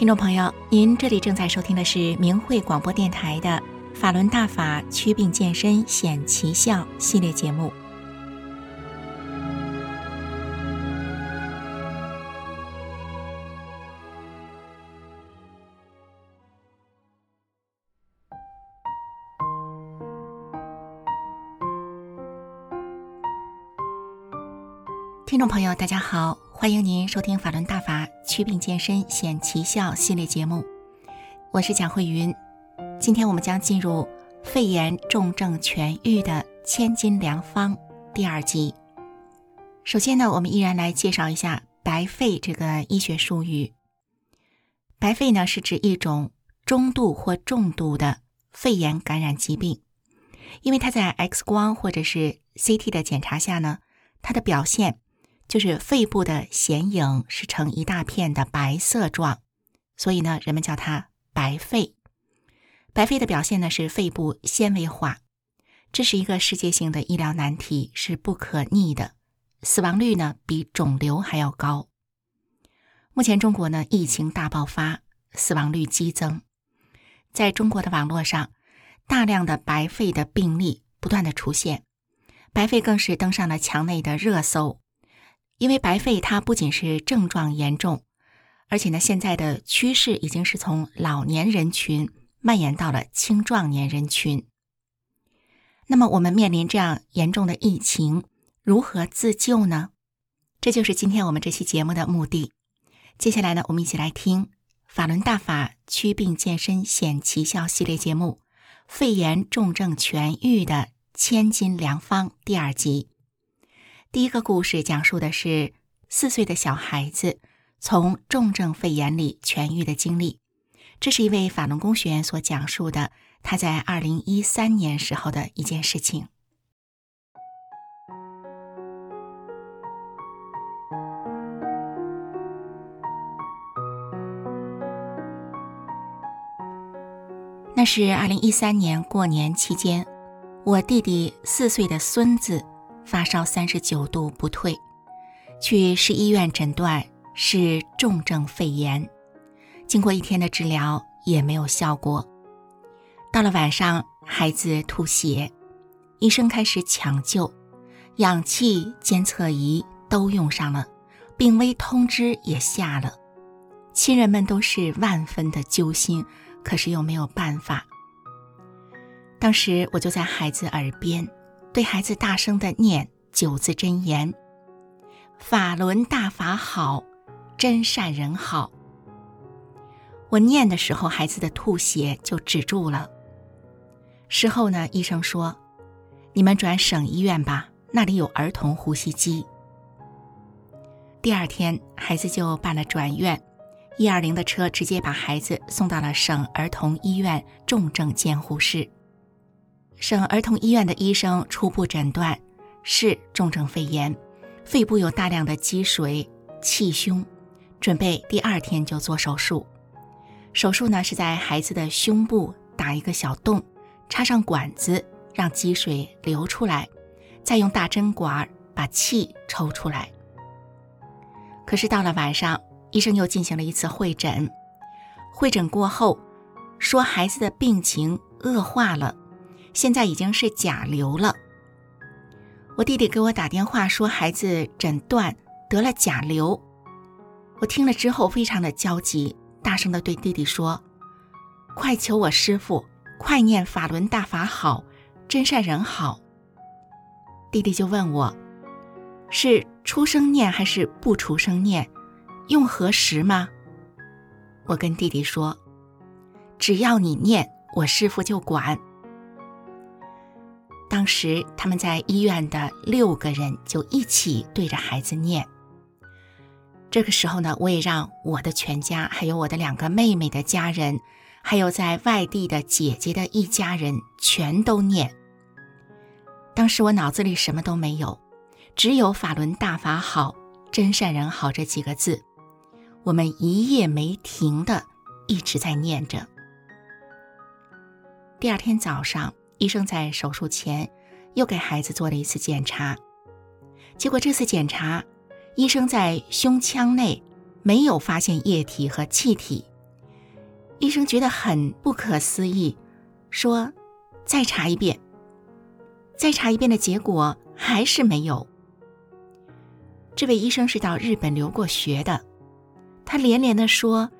听众朋友，您这里正在收听的是明慧广播电台的《法轮大法祛病健身显奇效》系列节目。听众朋友，大家好，欢迎您收听《法轮大法祛病健身显奇效》系列节目，我是蒋慧云。今天我们将进入肺炎重症痊愈的千金良方第二集。首先呢，我们依然来介绍一下白肺这个医学术语。白肺呢，是指一种中度或重度的肺炎感染疾病，因为它在 X 光或者是 CT 的检查下呢，它的表现。就是肺部的显影是呈一大片的白色状，所以呢，人们叫它白肺。白肺的表现呢是肺部纤维化，这是一个世界性的医疗难题，是不可逆的，死亡率呢比肿瘤还要高。目前中国呢疫情大爆发，死亡率激增，在中国的网络上，大量的白肺的病例不断的出现，白肺更是登上了墙内的热搜。因为白肺它不仅是症状严重，而且呢，现在的趋势已经是从老年人群蔓延到了青壮年人群。那么，我们面临这样严重的疫情，如何自救呢？这就是今天我们这期节目的目的。接下来呢，我们一起来听《法轮大法祛病健身显奇效》系列节目《肺炎重症痊愈的千金良方》第二集。第一个故事讲述的是四岁的小孩子从重症肺炎里痊愈的经历。这是一位法轮功学员所讲述的，他在二零一三年时候的一件事情。那是二零一三年过年期间，我弟弟四岁的孙子。发烧三十九度不退，去市医院诊断是重症肺炎，经过一天的治疗也没有效果。到了晚上，孩子吐血，医生开始抢救，氧气监测仪都用上了，病危通知也下了，亲人们都是万分的揪心，可是又没有办法。当时我就在孩子耳边。对孩子大声地念九字真言：“法轮大法好，真善人好。”我念的时候，孩子的吐血就止住了。事后呢，医生说：“你们转省医院吧，那里有儿童呼吸机。”第二天，孩子就办了转院，一二零的车直接把孩子送到了省儿童医院重症监护室。省儿童医院的医生初步诊断是重症肺炎，肺部有大量的积水、气胸，准备第二天就做手术。手术呢是在孩子的胸部打一个小洞，插上管子，让积水流出来，再用大针管把气抽出来。可是到了晚上，医生又进行了一次会诊，会诊过后说孩子的病情恶化了。现在已经是甲流了。我弟弟给我打电话说，孩子诊断得了甲流。我听了之后非常的焦急，大声的对弟弟说：“快求我师傅，快念法轮大法好，真善人好。”弟弟就问我：“是出声念还是不出声念？用何时吗？”我跟弟弟说：“只要你念，我师傅就管。”当时他们在医院的六个人就一起对着孩子念。这个时候呢，我也让我的全家，还有我的两个妹妹的家人，还有在外地的姐姐的一家人全都念。当时我脑子里什么都没有，只有“法轮大法好，真善人好”这几个字。我们一夜没停的一直在念着。第二天早上。医生在手术前又给孩子做了一次检查，结果这次检查，医生在胸腔内没有发现液体和气体，医生觉得很不可思议，说：“再查一遍。”再查一遍的结果还是没有。这位医生是到日本留过学的，他连连地说：“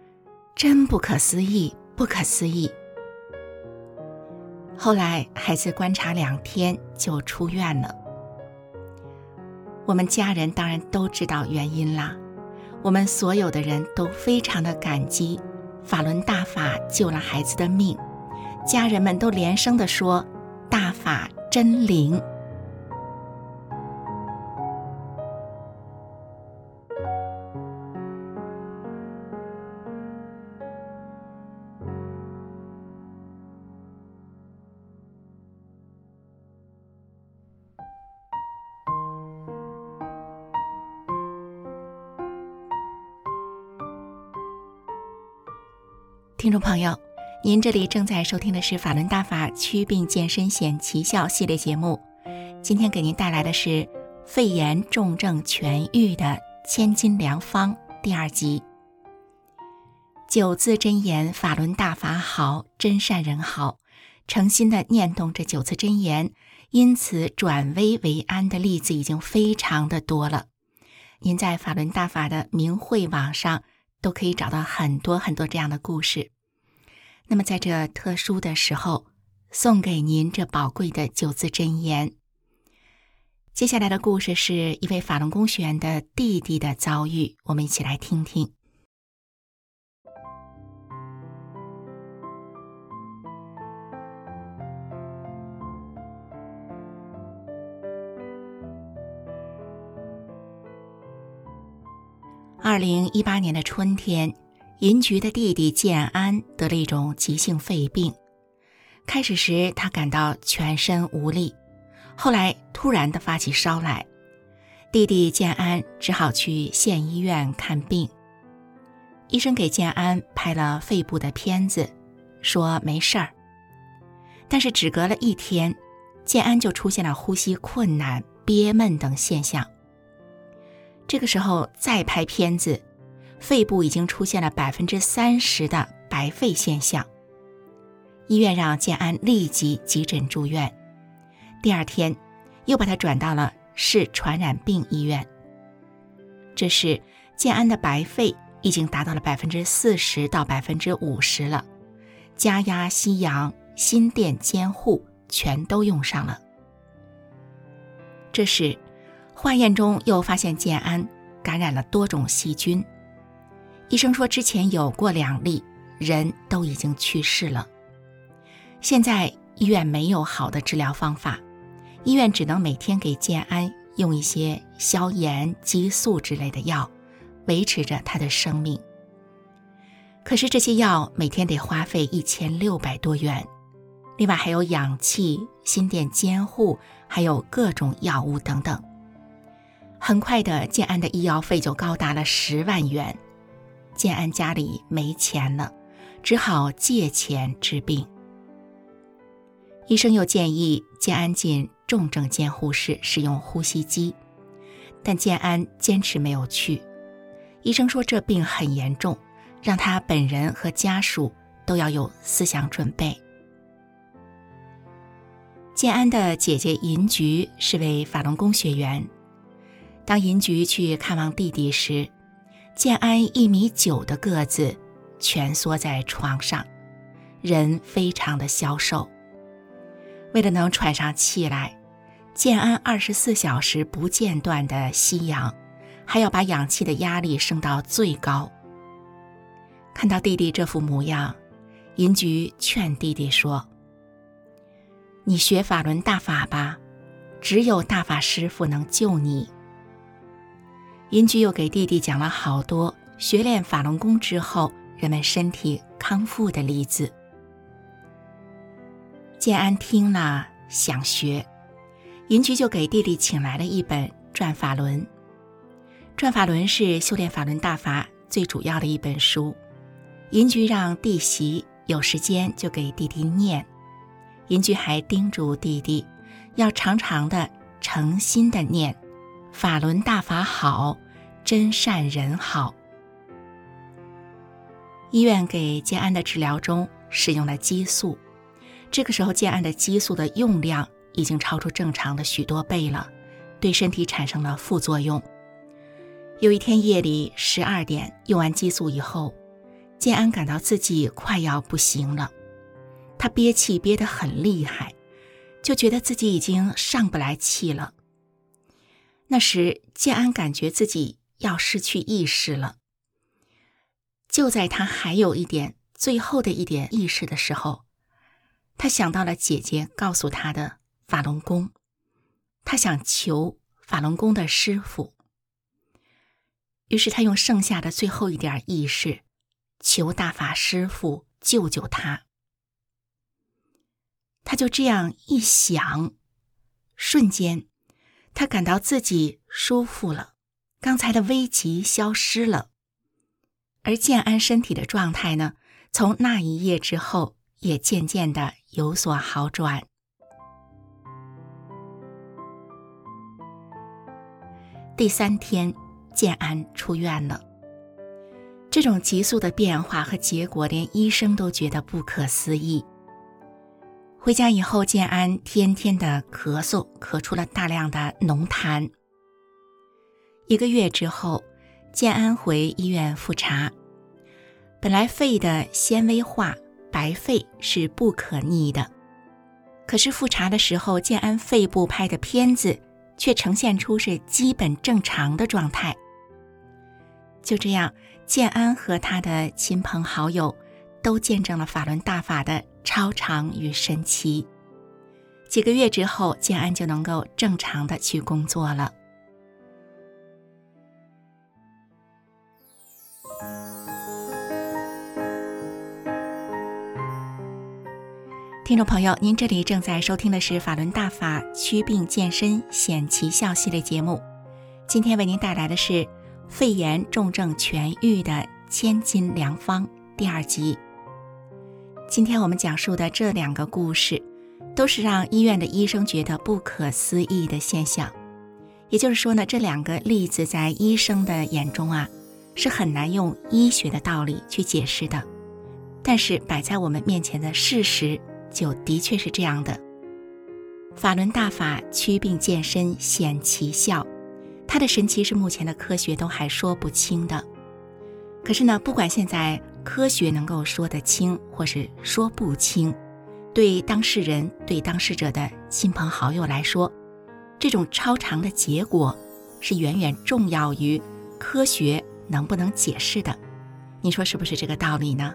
真不可思议，不可思议。”后来孩子观察两天就出院了。我们家人当然都知道原因啦，我们所有的人都非常的感激法轮大法救了孩子的命，家人们都连声的说：“大法。”真灵！听众朋友。您这里正在收听的是法轮大法祛病健身显奇效系列节目，今天给您带来的是肺炎重症痊愈的千金良方第二集。九字真言：法轮大法好，真善人好。诚心的念动这九字真言，因此转危为安的例子已经非常的多了。您在法轮大法的明慧网上都可以找到很多很多这样的故事。那么，在这特殊的时候，送给您这宝贵的九字真言。接下来的故事是一位法轮功学员的弟弟的遭遇，我们一起来听听。二零一八年的春天。银菊的弟弟建安得了一种急性肺病，开始时他感到全身无力，后来突然的发起烧来，弟弟建安只好去县医院看病。医生给建安拍了肺部的片子，说没事儿，但是只隔了一天，建安就出现了呼吸困难、憋闷等现象。这个时候再拍片子。肺部已经出现了百分之三十的白肺现象，医院让建安立即急诊住院。第二天，又把他转到了市传染病医院。这时，建安的白肺已经达到了百分之四十到百分之五十了，加压吸氧、心电监护全都用上了。这时，化验中又发现建安感染了多种细菌。医生说，之前有过两例，人都已经去世了。现在医院没有好的治疗方法，医院只能每天给建安用一些消炎、激素之类的药，维持着他的生命。可是这些药每天得花费一千六百多元，另外还有氧气、心电监护，还有各种药物等等。很快的，建安的医药费就高达了十万元。建安家里没钱了，只好借钱治病。医生又建议建安进重症监护室使用呼吸机，但建安坚持没有去。医生说这病很严重，让他本人和家属都要有思想准备。建安的姐姐银菊是位法轮功学员，当银菊去看望弟弟时，建安一米九的个子，蜷缩在床上，人非常的消瘦。为了能喘上气来，建安二十四小时不间断的吸氧，还要把氧气的压力升到最高。看到弟弟这副模样，银菊劝弟弟说：“你学法轮大法吧，只有大法师傅能救你。”银菊又给弟弟讲了好多学练法轮功之后人们身体康复的例子。建安听了想学，银菊就给弟弟请来了一本《转法轮》。《转法轮》是修炼法轮大法最主要的一本书。银菊让弟媳有时间就给弟弟念。银菊还叮嘱弟弟要常常的诚心的念。法轮大法好，真善人好。医院给建安的治疗中使用了激素。这个时候，建安的激素的用量已经超出正常的许多倍了，对身体产生了副作用。有一天夜里十二点用完激素以后，建安感到自己快要不行了，他憋气憋得很厉害，就觉得自己已经上不来气了。那时，建安感觉自己要失去意识了。就在他还有一点最后的一点意识的时候，他想到了姐姐告诉他的法轮功，他想求法轮功的师傅。于是他用剩下的最后一点意识，求大法师父救救他。他就这样一想，瞬间，他感到自己舒服了，刚才的危急消失了，而建安身体的状态呢，从那一夜之后也渐渐的有所好转。第三天，建安出院了。这种急速的变化和结果，连医生都觉得不可思议。回家以后，建安天天的咳嗽，咳出了大量的浓痰。一个月之后，建安回医院复查，本来肺的纤维化白肺是不可逆的，可是复查的时候，建安肺部拍的片子却呈现出是基本正常的状态。就这样，建安和他的亲朋好友都见证了法轮大法的超长与神奇，几个月之后，建安就能够正常的去工作了。听众朋友，您这里正在收听的是法轮大法祛病健身显奇效系列节目，今天为您带来的是肺炎重症痊愈的千金良方第二集。今天我们讲述的这两个故事，都是让医院的医生觉得不可思议的现象。也就是说呢，这两个例子在医生的眼中啊，是很难用医学的道理去解释的。但是摆在我们面前的事实，就的确是这样的。法轮大法祛病健身显奇效，它的神奇是目前的科学都还说不清的。可是呢，不管现在。科学能够说得清，或是说不清，对当事人、对当事者的亲朋好友来说，这种超常的结果是远远重要于科学能不能解释的。你说是不是这个道理呢？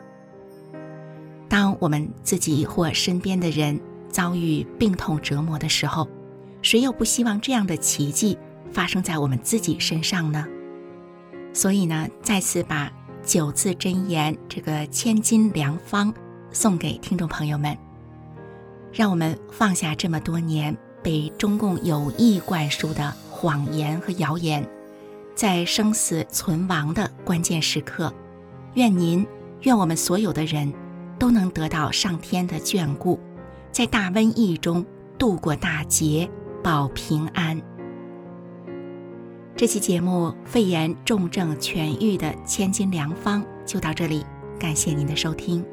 当我们自己或身边的人遭遇病痛折磨的时候，谁又不希望这样的奇迹发生在我们自己身上呢？所以呢，再次把。九字真言，这个千金良方，送给听众朋友们，让我们放下这么多年被中共有意灌输的谎言和谣言，在生死存亡的关键时刻，愿您，愿我们所有的人都能得到上天的眷顾，在大瘟疫中度过大劫，保平安。这期节目肺炎重症痊愈的千金良方就到这里，感谢您的收听。